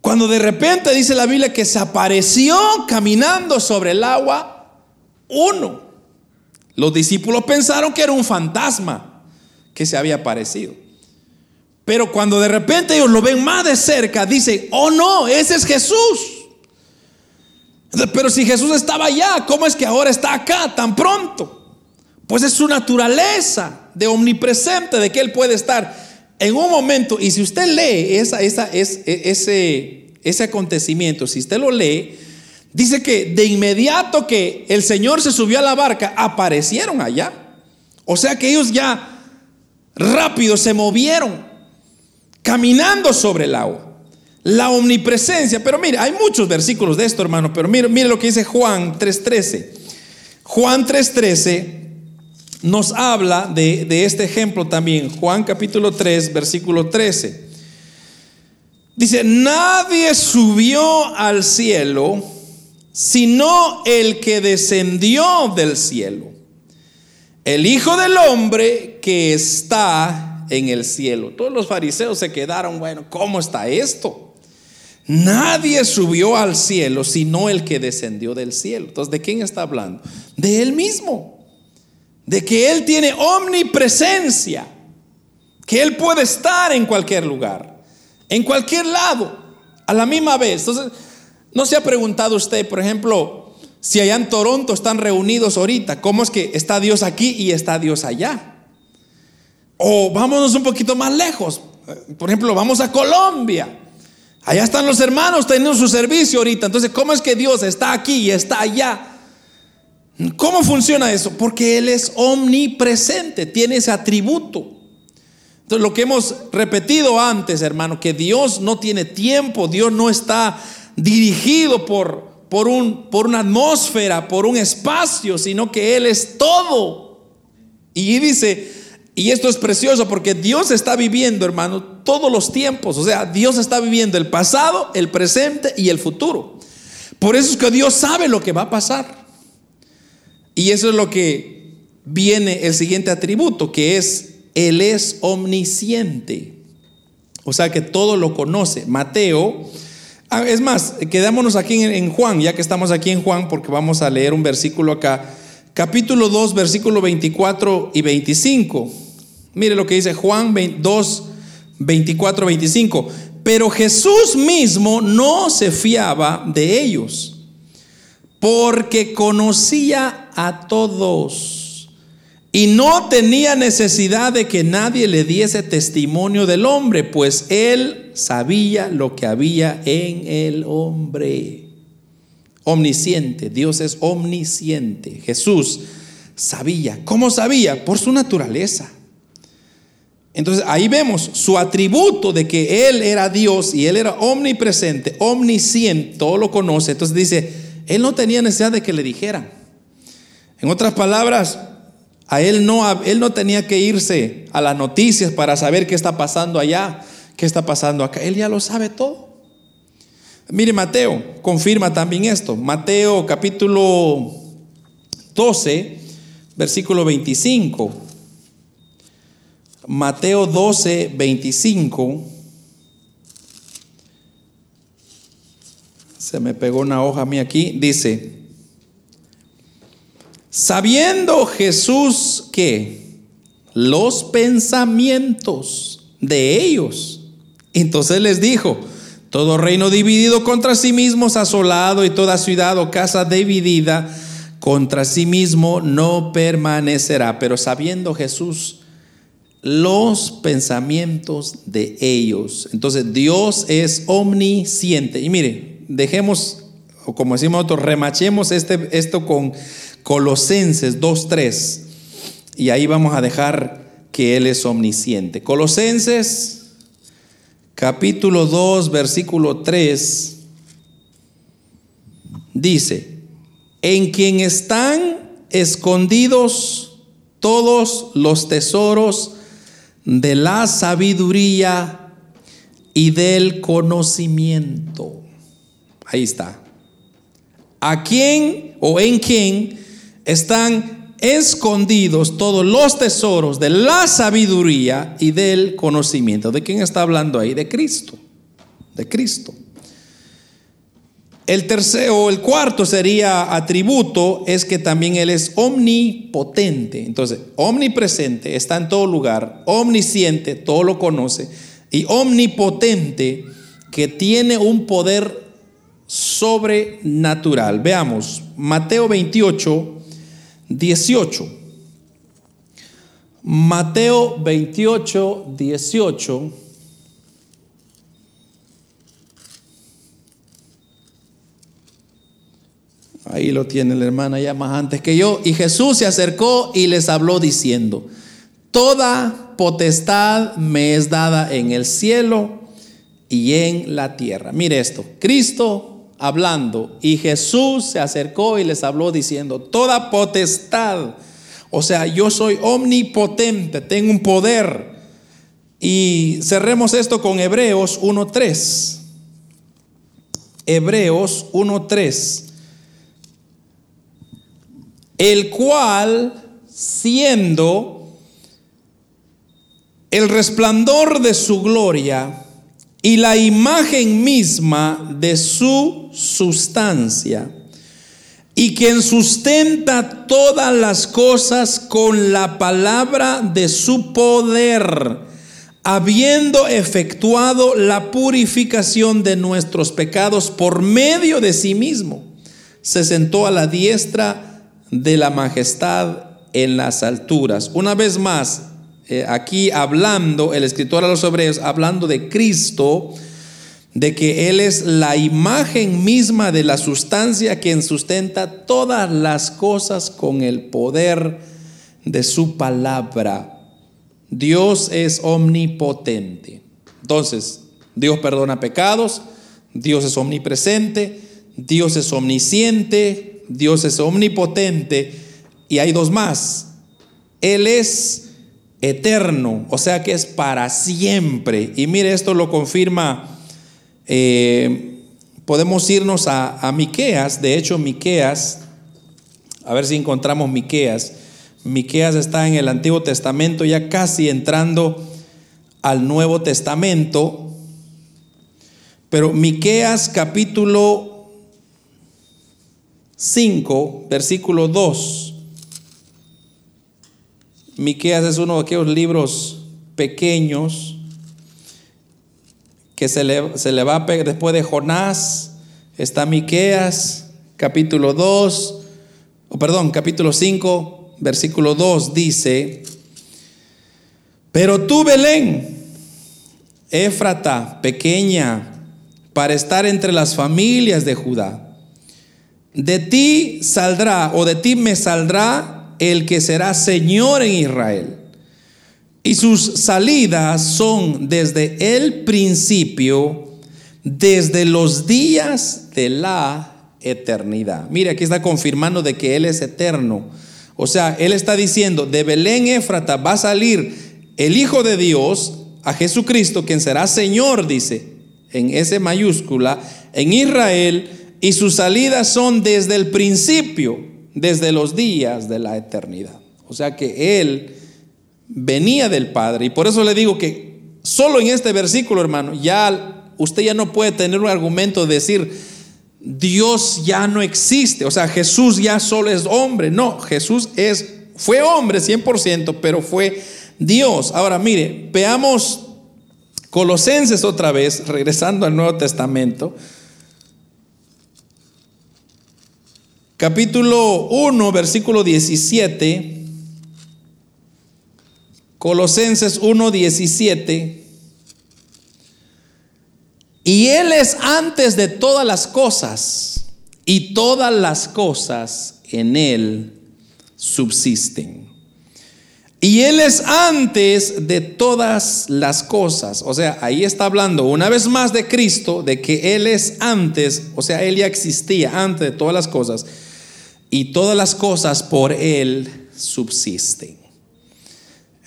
cuando de repente dice la Biblia que se apareció caminando sobre el agua uno, los discípulos pensaron que era un fantasma que se había aparecido. Pero cuando de repente ellos lo ven más de cerca, dicen, oh no, ese es Jesús. Pero si Jesús estaba allá, ¿cómo es que ahora está acá tan pronto? Pues es su naturaleza de omnipresente, de que Él puede estar en un momento. Y si usted lee esa, esa, ese, ese acontecimiento, si usted lo lee, dice que de inmediato que el Señor se subió a la barca, aparecieron allá. O sea que ellos ya rápido se movieron caminando sobre el agua. La omnipresencia. Pero mire, hay muchos versículos de esto, hermano. Pero mire, mire lo que dice Juan 3.13. Juan 3.13 nos habla de, este ejemplo también. Juan capítulo 3, versículo 13. Dice, nadie subió al cielo sino el que descendió del cielo. El Hijo del Hombre que está en el cielo. Todos los fariseos se quedaron, bueno, ¿cómo está esto? Nadie subió al cielo sino el que descendió del cielo. Entonces, ¿de quién está hablando? De él mismo. De que él tiene omnipresencia. Que él puede estar en cualquier lugar. En cualquier lado. A la misma vez. Entonces, ¿no se ha preguntado usted, por ejemplo, si allá en Toronto están reunidos ahorita, cómo es que está Dios aquí y está Dios allá? O vámonos un poquito más lejos. Por ejemplo, vamos a Colombia. Allá están los hermanos teniendo su servicio ahorita. Entonces, ¿cómo es que Dios está aquí y está allá? ¿Cómo funciona eso? Porque Él es omnipresente, tiene ese atributo. Entonces, lo que hemos repetido antes, hermano, que Dios no tiene tiempo, Dios no está dirigido por, por, un, por una atmósfera, por un espacio, sino que Él es todo. Y dice, y esto es precioso porque Dios está viviendo, hermano, todos los tiempos. O sea, Dios está viviendo el pasado, el presente y el futuro. Por eso es que Dios sabe lo que va a pasar. Y eso es lo que viene el siguiente atributo, que es, Él es omnisciente. O sea que todo lo conoce. Mateo, ah, es más, quedémonos aquí en Juan, ya que estamos aquí en Juan, porque vamos a leer un versículo acá. Capítulo 2, versículo 24 y 25. Mire lo que dice Juan 2, 24, 25. Pero Jesús mismo no se fiaba de ellos, porque conocía a todos y no tenía necesidad de que nadie le diese testimonio del hombre, pues él sabía lo que había en el hombre. Omnisciente, Dios es omnisciente. Jesús sabía. ¿Cómo sabía? Por su naturaleza. Entonces ahí vemos su atributo de que Él era Dios y Él era omnipresente, omnisciente, todo lo conoce. Entonces dice, Él no tenía necesidad de que le dijeran. En otras palabras, a él no, él no tenía que irse a las noticias para saber qué está pasando allá, qué está pasando acá. Él ya lo sabe todo. Mire, Mateo confirma también esto. Mateo capítulo 12, versículo 25. Mateo 12, 25. Se me pegó una hoja a mí aquí. Dice, Sabiendo Jesús que los pensamientos de ellos, entonces les dijo, todo reino dividido contra sí mismo es asolado y toda ciudad o casa dividida contra sí mismo no permanecerá. Pero sabiendo Jesús los pensamientos de ellos. Entonces Dios es omnisciente. Y mire, dejemos, o como decimos nosotros, remachemos este, esto con Colosenses 2.3. Y ahí vamos a dejar que Él es omnisciente. Colosenses capítulo 2, versículo 3, dice, en quien están escondidos todos los tesoros de la sabiduría y del conocimiento. Ahí está. ¿A quién o en quién están escondidos todos los tesoros de la sabiduría y del conocimiento. ¿De quién está hablando ahí? De Cristo. De Cristo. El tercero, el cuarto sería atributo, es que también Él es omnipotente. Entonces, omnipresente, está en todo lugar, omnisciente, todo lo conoce, y omnipotente, que tiene un poder sobrenatural. Veamos, Mateo 28, 18. Mateo 28, 18. Ahí lo tiene la hermana ya más antes que yo. Y Jesús se acercó y les habló diciendo, Toda potestad me es dada en el cielo y en la tierra. Mire esto, Cristo hablando y Jesús se acercó y les habló diciendo, toda potestad, o sea, yo soy omnipotente, tengo un poder. Y cerremos esto con Hebreos 1.3. Hebreos 1.3. El cual, siendo el resplandor de su gloria, y la imagen misma de su sustancia, y quien sustenta todas las cosas con la palabra de su poder, habiendo efectuado la purificación de nuestros pecados por medio de sí mismo, se sentó a la diestra de la majestad en las alturas. Una vez más, eh, aquí hablando, el escritor a los hebreos, hablando de Cristo, de que Él es la imagen misma de la sustancia quien sustenta todas las cosas con el poder de su palabra. Dios es omnipotente. Entonces, Dios perdona pecados, Dios es omnipresente, Dios es omnisciente, Dios es omnipotente y hay dos más. Él es eterno, o sea que es para siempre. Y mire, esto lo confirma, eh, podemos irnos a, a, Miqueas, de hecho Miqueas, a ver si encontramos Miqueas. Miqueas está en el Antiguo Testamento, ya casi entrando al Nuevo Testamento. Pero Miqueas capítulo 5, versículo 2. Miqueas es uno de aquellos libros pequeños que se le, se le va a pegar después de Jonás. Está Miqueas, capítulo 2, o perdón, capítulo 5, versículo 2 dice: Pero tú, Belén, Éfrata, pequeña, para estar entre las familias de Judá, de ti saldrá, o de ti me saldrá el que será Señor en Israel. Y sus salidas son desde el principio, desde los días de la eternidad. Mire, aquí está confirmando de que Él es eterno. O sea, él está diciendo, de Belén Éfrata va a salir el Hijo de Dios, a Jesucristo, quien será Señor, dice, en ese mayúscula, en Israel, y sus salidas son desde el principio, desde los días de la eternidad. O sea que Él venía del Padre. Y por eso le digo que solo en este versículo, hermano, ya usted ya no puede tener un argumento de decir, Dios ya no existe. O sea, Jesús ya solo es hombre. No, Jesús es, fue hombre 100%, pero fue Dios. Ahora, mire, veamos Colosenses otra vez, regresando al Nuevo Testamento. Capítulo 1, versículo 17. Colosenses 1, 17. Y Él es antes de todas las cosas, y todas las cosas en Él subsisten. Y Él es antes de todas las cosas. O sea, ahí está hablando una vez más de Cristo, de que Él es antes, o sea, Él ya existía antes de todas las cosas. Y todas las cosas por Él subsisten.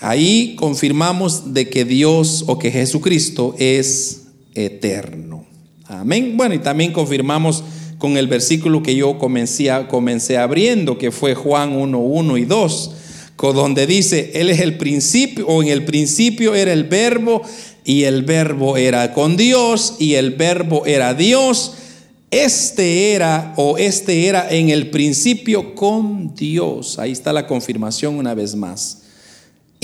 Ahí confirmamos de que Dios o que Jesucristo es eterno. Amén. Bueno, y también confirmamos con el versículo que yo comencé, comencé abriendo, que fue Juan 1, 1 y 2 donde dice, Él es el principio, o en el principio era el verbo, y el verbo era con Dios, y el verbo era Dios. Este era, o este era en el principio con Dios. Ahí está la confirmación una vez más.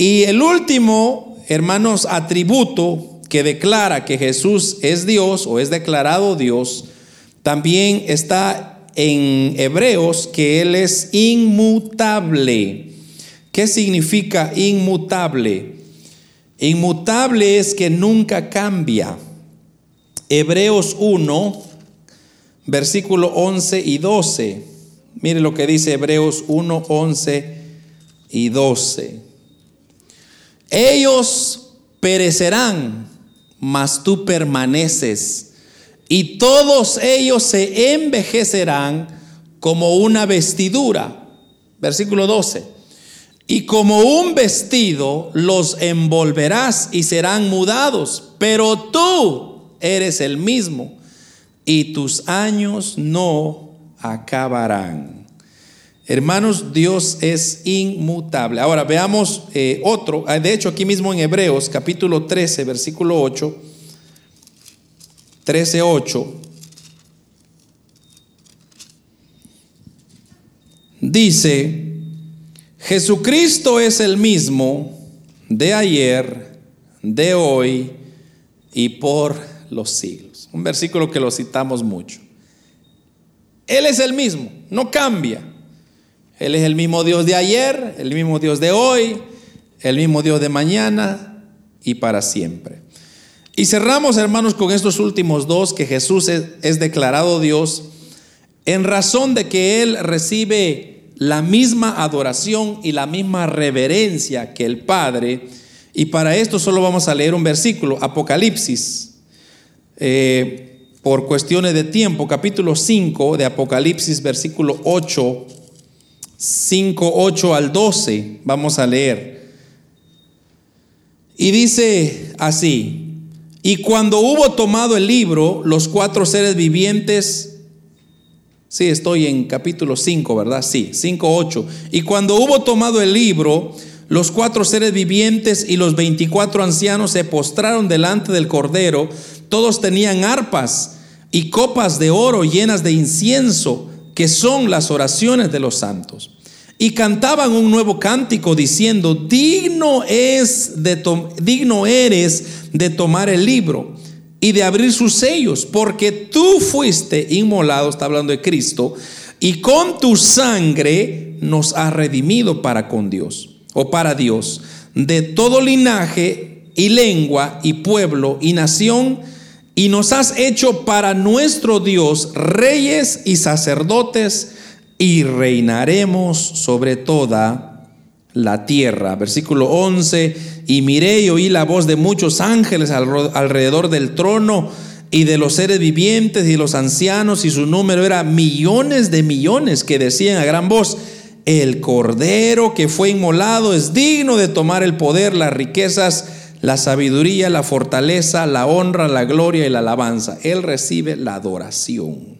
Y el último, hermanos, atributo que declara que Jesús es Dios o es declarado Dios, también está en Hebreos que Él es inmutable. ¿Qué significa inmutable? Inmutable es que nunca cambia. Hebreos 1, versículo 11 y 12. Mire lo que dice Hebreos 1, 11 y 12. Ellos perecerán, mas tú permaneces, y todos ellos se envejecerán como una vestidura. Versículo 12 y como un vestido los envolverás y serán mudados, pero tú eres el mismo y tus años no acabarán. Hermanos, Dios es inmutable. Ahora veamos eh, otro, ah, de hecho aquí mismo en Hebreos capítulo 13, versículo 8, 13, 8. Dice, Jesucristo es el mismo de ayer, de hoy y por los siglos. Un versículo que lo citamos mucho. Él es el mismo, no cambia. Él es el mismo Dios de ayer, el mismo Dios de hoy, el mismo Dios de mañana y para siempre. Y cerramos, hermanos, con estos últimos dos, que Jesús es, declarado Dios en razón de que Él recibe la misma adoración y la misma reverencia que el Padre. Y para esto solo vamos a leer un versículo, Apocalipsis, eh, por cuestiones de tiempo, capítulo 5 de Apocalipsis, versículo 8, 5, 8 al 12, vamos a leer. Y dice así, y cuando hubo tomado el libro, los cuatro seres vivientes Sí, estoy en capítulo 5, ¿verdad? Sí, 5, 8. Y cuando hubo tomado el libro, los cuatro seres vivientes y los 24 ancianos se postraron delante del Cordero. Todos tenían arpas y copas de oro llenas de incienso, que son las oraciones de los santos. Y cantaban un nuevo cántico diciendo, digno, es de digno eres de tomar el libro y de abrir sus sellos, porque tú fuiste inmolado, está hablando de Cristo, y con tu sangre nos has redimido para con Dios, o para Dios, de todo linaje y lengua y pueblo y nación, y nos has hecho para nuestro Dios reyes y sacerdotes, y reinaremos sobre toda la tierra. Versículo 11 y miré y oí la voz de muchos ángeles alrededor del trono y de los seres vivientes y los ancianos, y su número era millones de millones que decían a gran voz, el cordero que fue inmolado es digno de tomar el poder, las riquezas, la sabiduría, la fortaleza, la honra, la gloria y la alabanza. Él recibe la adoración,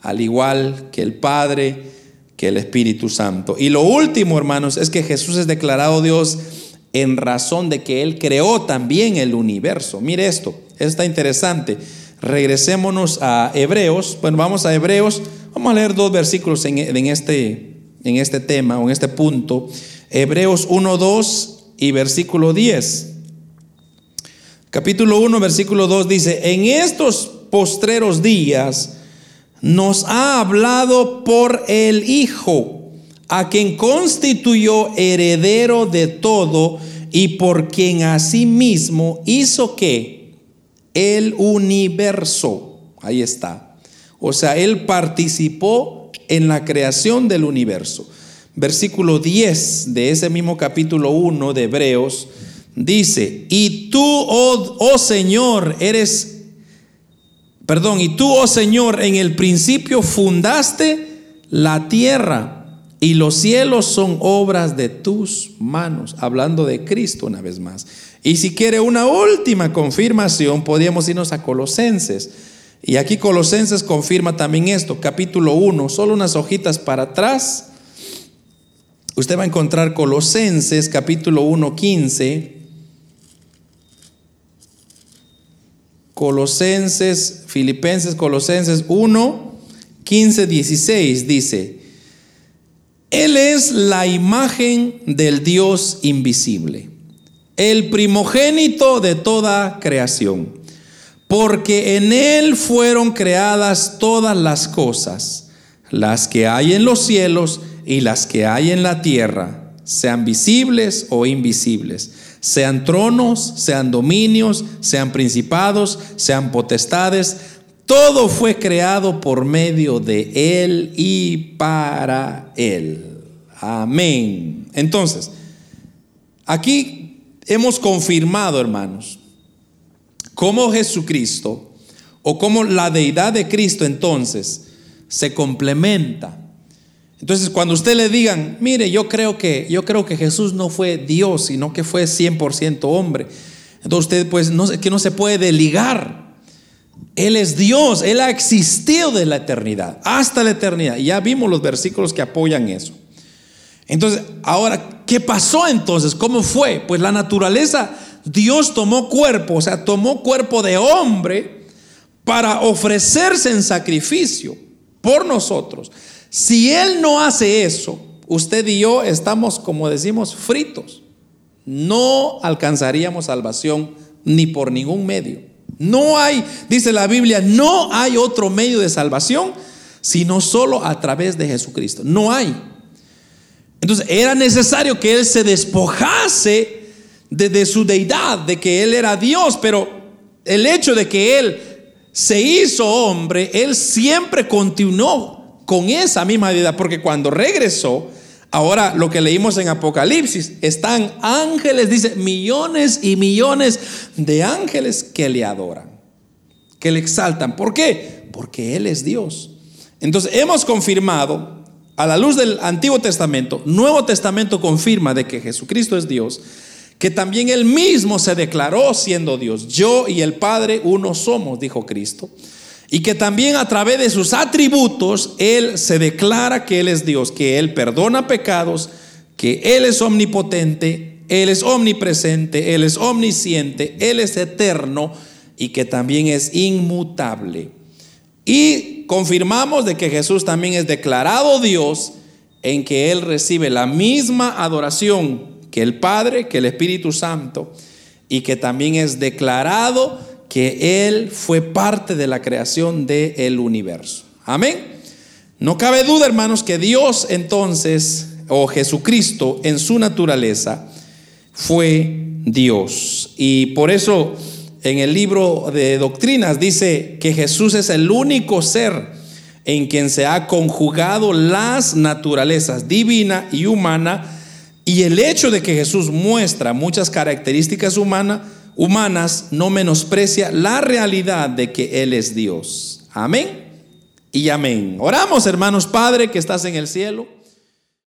al igual que el Padre, que el Espíritu Santo. Y lo último, hermanos, es que Jesús es declarado Dios en razón de que Él creó también el universo. Mire esto, está interesante. Regresémonos a Hebreos. Bueno, vamos a Hebreos. Vamos a leer dos versículos en, este, en este tema o en este punto. Hebreos 1, 2 y versículo 10. Capítulo 1, versículo 2 dice, en estos postreros días nos ha hablado por el Hijo, a quien constituyó heredero de todo y por quien asimismo hizo que el universo, ahí está, o sea, él participó en la creación del universo. Versículo 10 de ese mismo capítulo 1 de Hebreos dice, y tú, oh, oh, Señor, eres, perdón, y tú, oh Señor, en el principio fundaste la tierra y los cielos son obras de tus manos, hablando de Cristo una vez más. Y si quiere una última confirmación, podríamos irnos a Colosenses. Y aquí Colosenses confirma también esto, capítulo 1, solo unas hojitas para atrás. Usted va a encontrar Colosenses capítulo 1, 15. Colosenses, Filipenses, Colosenses 1, 15, 16 dice, Él es la imagen del Dios invisible, el primogénito de toda creación, porque en Él fueron creadas todas las cosas, las que hay en los cielos y las que hay en la tierra, sean visibles o invisibles sean tronos, sean dominios, sean principados, sean potestades, todo fue creado por medio de Él y para Él. Amén. Entonces, aquí hemos confirmado, hermanos, cómo Jesucristo o cómo la deidad de Cristo entonces se complementa entonces, cuando usted le digan, mire, yo creo que yo creo que Jesús no fue Dios, sino que fue 100% hombre. Entonces usted pues no que no se puede ligar. Él es Dios, él ha existido de la eternidad, hasta la eternidad. Y ya vimos los versículos que apoyan eso. Entonces, ahora, ¿qué pasó entonces? ¿Cómo fue? Pues la naturaleza, Dios tomó cuerpo, o sea, tomó cuerpo de hombre para ofrecerse en sacrificio por nosotros. Si Él no hace eso, usted y yo estamos, como decimos, fritos. No alcanzaríamos salvación ni por ningún medio. No hay, dice la Biblia, no hay otro medio de salvación sino solo a través de Jesucristo. No hay. Entonces era necesario que Él se despojase de, su deidad, de que Él era Dios, pero el hecho de que Él se hizo hombre, Él siempre continuó con esa misma vida, porque cuando regresó, ahora lo que leímos en Apocalipsis, están ángeles, dice, millones y millones de ángeles que le adoran, que le exaltan. ¿Por qué? Porque Él es Dios. Entonces hemos confirmado, a la luz del Antiguo Testamento, Nuevo Testamento confirma de que Jesucristo es Dios, que también Él mismo se declaró siendo Dios. Yo y el Padre uno somos, dijo Cristo. Y que también a través de sus atributos Él se declara que Él es Dios, que Él perdona pecados, que Él es omnipotente, Él es omnipresente, Él es omnisciente, Él es eterno y que también es inmutable. Y confirmamos de que Jesús también es declarado Dios en que Él recibe la misma adoración que el Padre, que el Espíritu Santo, y que también es declarado que Él fue parte de la creación del universo. Amén. No cabe duda, hermanos, que Dios entonces, o Jesucristo en su naturaleza, fue Dios. Y por eso en el libro de doctrinas dice que Jesús es el único ser en quien se ha conjugado las naturalezas divina y humana. Y el hecho de que Jesús muestra muchas características humanas, humanas no menosprecia la realidad de que Él es Dios. Amén y amén. Oramos, hermanos Padre que estás en el cielo.